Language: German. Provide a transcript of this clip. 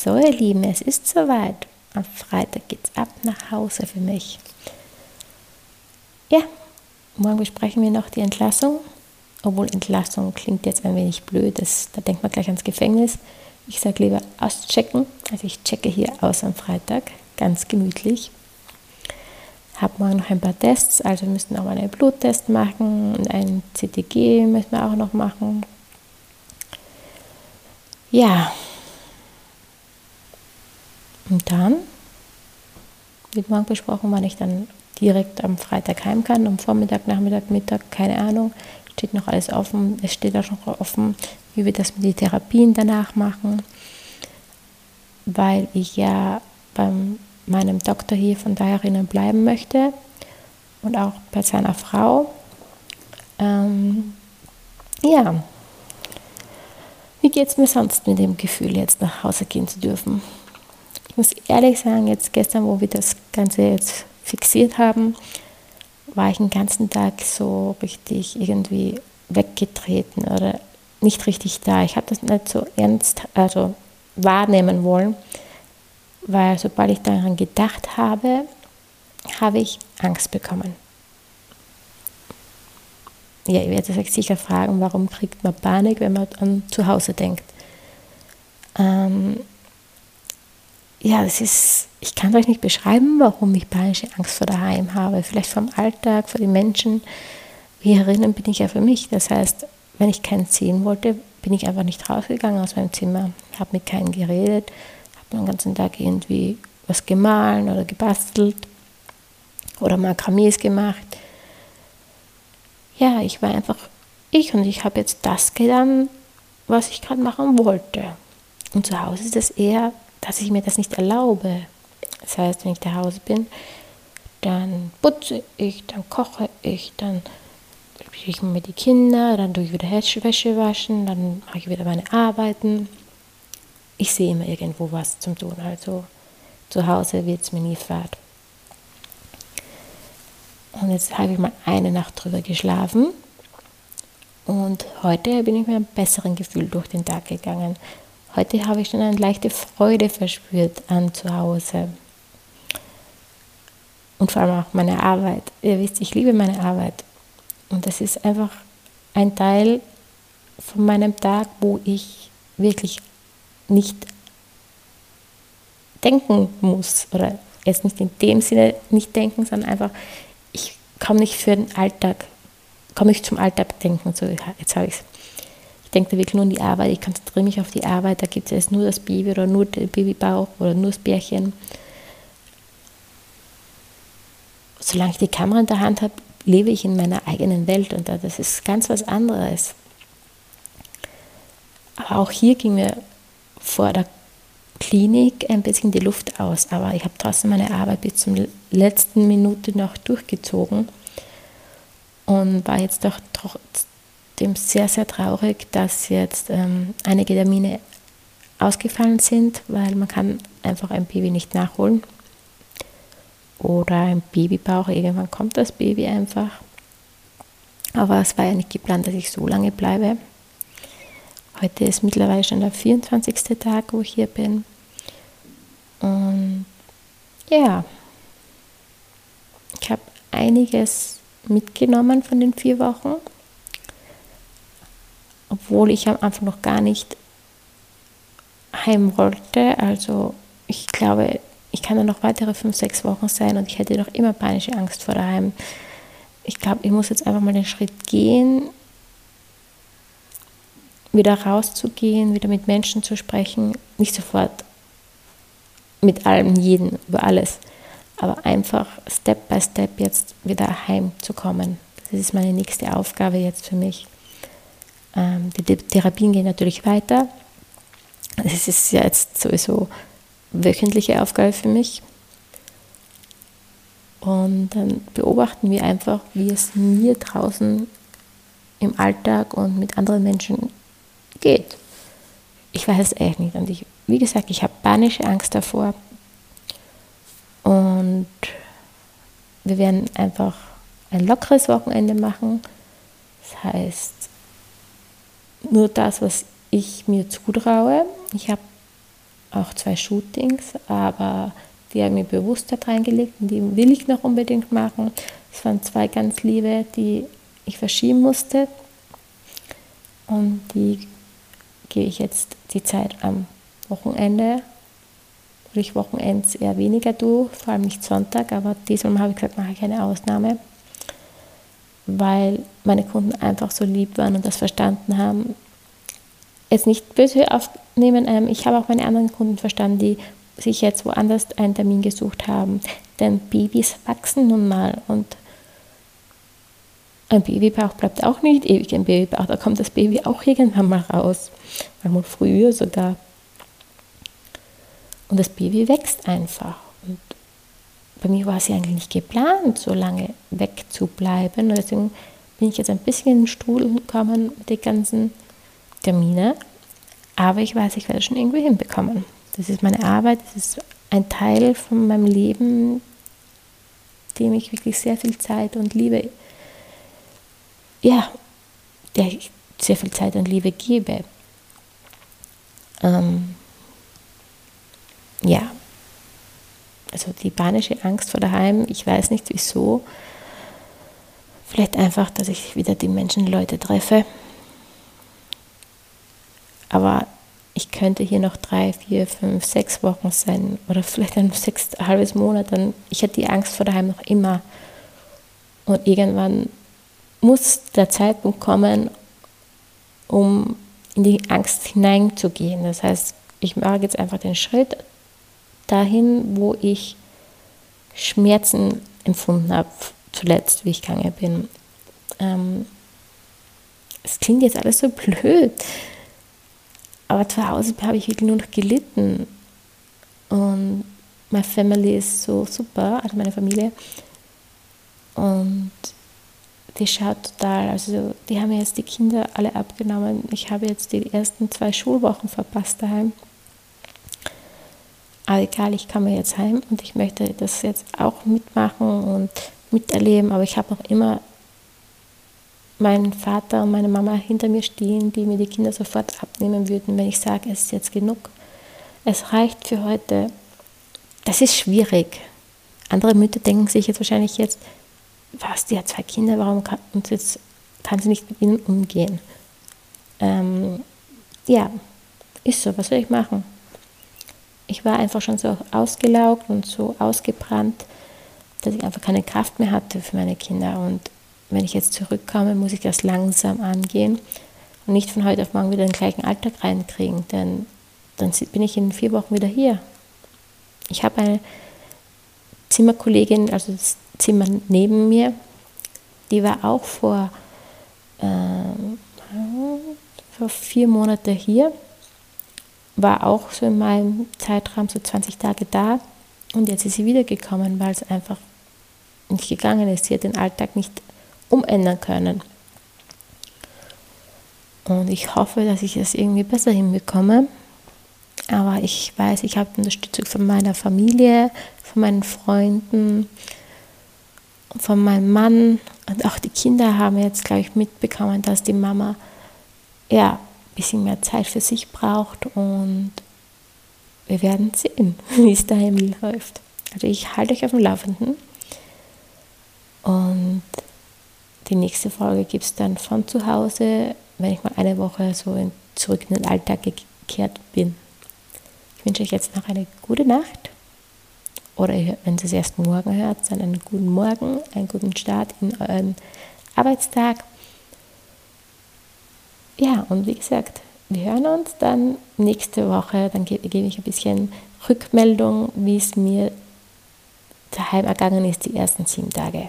So, ihr Lieben, es ist soweit. Am Freitag geht's ab nach Hause für mich. Ja, morgen besprechen wir noch die Entlassung. Obwohl Entlassung klingt jetzt ein wenig blöd, das, da denkt man gleich ans Gefängnis. Ich sage lieber auschecken. Also ich checke hier aus am Freitag, ganz gemütlich. Habe morgen noch ein paar Tests, also wir müssen auch mal einen Bluttest machen und ein CTG müssen wir auch noch machen. Ja. Und dann wird morgen besprochen, wann ich dann direkt am Freitag heim kann, am Vormittag, Nachmittag, Mittag, keine Ahnung. Steht noch alles offen. Es steht auch noch offen, wie wir das mit den Therapien danach machen, weil ich ja bei meinem Doktor hier von daherinnen bleiben möchte und auch bei seiner Frau. Ähm, ja, wie geht es mir sonst mit dem Gefühl, jetzt nach Hause gehen zu dürfen? Ich muss ehrlich sagen, jetzt gestern, wo wir das Ganze jetzt fixiert haben, war ich den ganzen Tag so richtig irgendwie weggetreten oder nicht richtig da. Ich habe das nicht so ernst, also wahrnehmen wollen, weil sobald ich daran gedacht habe, habe ich Angst bekommen ja, ihr werdet euch sicher fragen, warum kriegt man Panik, wenn man an zu Hause denkt. Ähm, ja, das ist, ich kann euch nicht beschreiben, warum ich panische Angst vor daheim habe. Vielleicht vom Alltag, vor den Menschen. Wie erinnern bin ich ja für mich. Das heißt, wenn ich keinen sehen wollte, bin ich einfach nicht rausgegangen aus meinem Zimmer, habe mit keinem geredet, habe den ganzen Tag irgendwie was gemahlen oder gebastelt oder Makramees gemacht ja, ich war einfach ich und ich habe jetzt das getan, was ich gerade machen wollte. Und zu Hause ist es eher, dass ich mir das nicht erlaube. Das heißt, wenn ich zu Hause bin, dann putze ich, dann koche ich, dann ich mit die Kinder, dann tue ich wieder Wäsche waschen, dann mache ich wieder meine Arbeiten. Ich sehe immer irgendwo was zum tun. Also zu Hause wird es mir nie fad. Und jetzt habe ich mal eine Nacht drüber geschlafen. Und heute bin ich mit einem besseren Gefühl durch den Tag gegangen. Heute habe ich schon eine leichte Freude verspürt an zu Hause. Und vor allem auch meine Arbeit. Ihr wisst, ich liebe meine Arbeit. Und das ist einfach ein Teil von meinem Tag, wo ich wirklich nicht denken muss. Oder jetzt nicht in dem Sinne nicht denken, sondern einfach komme nicht für den Alltag, komme ich zum Alltag denken. So, jetzt habe ich es. Ich denke da wirklich nur an die Arbeit, ich konzentriere mich auf die Arbeit, da gibt es nur das Baby oder nur der Babybauch oder nur das Bärchen. Solange ich die Kamera in der Hand habe, lebe ich in meiner eigenen Welt und das ist ganz was anderes. Aber auch hier ging mir vor der Klinik ein bisschen die Luft aus, aber ich habe trotzdem meine Arbeit bis zur letzten Minute noch durchgezogen und war jetzt doch trotzdem sehr, sehr traurig, dass jetzt ähm, einige Termine ausgefallen sind, weil man kann einfach ein Baby nicht nachholen oder ein Babybauch, irgendwann kommt das Baby einfach. Aber es war ja nicht geplant, dass ich so lange bleibe. Heute ist mittlerweile schon der 24. Tag, wo ich hier bin. Und ja, ich habe einiges mitgenommen von den vier Wochen, obwohl ich am Anfang noch gar nicht heim wollte. Also ich glaube, ich kann da noch weitere fünf, sechs Wochen sein und ich hätte noch immer panische Angst vor daheim. Ich glaube, ich muss jetzt einfach mal den Schritt gehen, wieder rauszugehen, wieder mit Menschen zu sprechen, nicht sofort mit allem, jeden, über alles, aber einfach Step by Step jetzt wieder heimzukommen. Das ist meine nächste Aufgabe jetzt für mich. Ähm, die Therapien gehen natürlich weiter. Es ist ja jetzt sowieso wöchentliche Aufgabe für mich. Und dann beobachten wir einfach, wie es mir draußen im Alltag und mit anderen Menschen geht. Ich weiß es echt nicht. Und ich, wie gesagt, ich habe panische Angst davor. Und wir werden einfach ein lockeres Wochenende machen. Das heißt, nur das, was ich mir zutraue. Ich habe auch zwei Shootings, aber die habe ich mir bewusst da reingelegt und die will ich noch unbedingt machen. Es waren zwei ganz liebe, die ich verschieben musste. Und die gehe ich jetzt die Zeit am Wochenende, wo ich Wochenends eher weniger tue, vor allem nicht Sonntag, aber diesmal habe ich gesagt, mache ich eine Ausnahme, weil meine Kunden einfach so lieb waren und das verstanden haben. Jetzt nicht böse aufnehmen, ähm, ich habe auch meine anderen Kunden verstanden, die sich jetzt woanders einen Termin gesucht haben. Denn Babys wachsen nun mal und ein Babybauch bleibt auch nicht ewig ein Babybauch, da kommt das Baby auch irgendwann mal raus. Manchmal früher sogar. Und das Baby wächst einfach. Bei mir war es ja eigentlich nicht geplant, so lange wegzubleiben. Und deswegen bin ich jetzt ein bisschen in den Stuhl gekommen mit den ganzen Terminen. Aber ich weiß, ich werde es schon irgendwie hinbekommen. Das ist meine Arbeit, das ist ein Teil von meinem Leben, dem ich wirklich sehr viel Zeit und Liebe, ja, der ich sehr viel Zeit und Liebe gebe. Ähm, ja, also die panische Angst vor daheim, ich weiß nicht wieso. Vielleicht einfach, dass ich wieder die Menschen, Leute treffe. Aber ich könnte hier noch drei, vier, fünf, sechs Wochen sein oder vielleicht ein sechs, halbes Monat. Dann, ich hatte die Angst vor daheim noch immer. Und irgendwann muss der Zeitpunkt kommen, um in die Angst hineinzugehen. Das heißt, ich mache jetzt einfach den Schritt dahin, wo ich Schmerzen empfunden habe, zuletzt, wie ich gegangen bin. Ähm, es klingt jetzt alles so blöd, aber zu Hause habe ich wirklich nur noch gelitten. Und meine Family ist so super, also meine Familie. Und die schaut total, also die haben jetzt die Kinder alle abgenommen. Ich habe jetzt die ersten zwei Schulwochen verpasst daheim. Aber egal, ich komme jetzt heim und ich möchte das jetzt auch mitmachen und miterleben, aber ich habe noch immer meinen Vater und meine Mama hinter mir stehen, die mir die Kinder sofort abnehmen würden, wenn ich sage, es ist jetzt genug. Es reicht für heute. Das ist schwierig. Andere Mütter denken sich jetzt wahrscheinlich jetzt, was, die hat zwei Kinder, warum kann, und jetzt kann sie nicht mit ihnen umgehen? Ähm, ja, ist so, was soll ich machen? Ich war einfach schon so ausgelaugt und so ausgebrannt, dass ich einfach keine Kraft mehr hatte für meine Kinder. Und wenn ich jetzt zurückkomme, muss ich das langsam angehen und nicht von heute auf morgen wieder den gleichen Alltag reinkriegen, denn dann bin ich in vier Wochen wieder hier. Ich habe eine Zimmerkollegin, also das Zimmer neben mir, die war auch vor, äh, vor vier Monaten hier, war auch so in meinem Zeitraum so 20 Tage da und jetzt ist sie wiedergekommen, weil es einfach nicht gegangen ist. Sie hat den Alltag nicht umändern können. Und ich hoffe, dass ich es irgendwie besser hinbekomme. Aber ich weiß, ich habe Unterstützung von meiner Familie, von meinen Freunden, von meinem Mann und auch die Kinder haben jetzt, glaube ich, mitbekommen, dass die Mama ja bisschen mehr Zeit für sich braucht und wir werden sehen, wie es daheim läuft. Also ich halte euch auf dem Laufenden und die nächste Folge gibt es dann von zu Hause, wenn ich mal eine Woche so in, zurück in den Alltag gekehrt bin. Ich wünsche euch jetzt noch eine gute Nacht oder wenn ihr es erst morgen hört, dann einen guten Morgen, einen guten Start in euren Arbeitstag. Ja, und wie gesagt, wir hören uns dann nächste Woche. Dann gebe, ich ein bisschen Rückmeldung, wie es mir daheim ergangen ist, die ersten sieben Tage.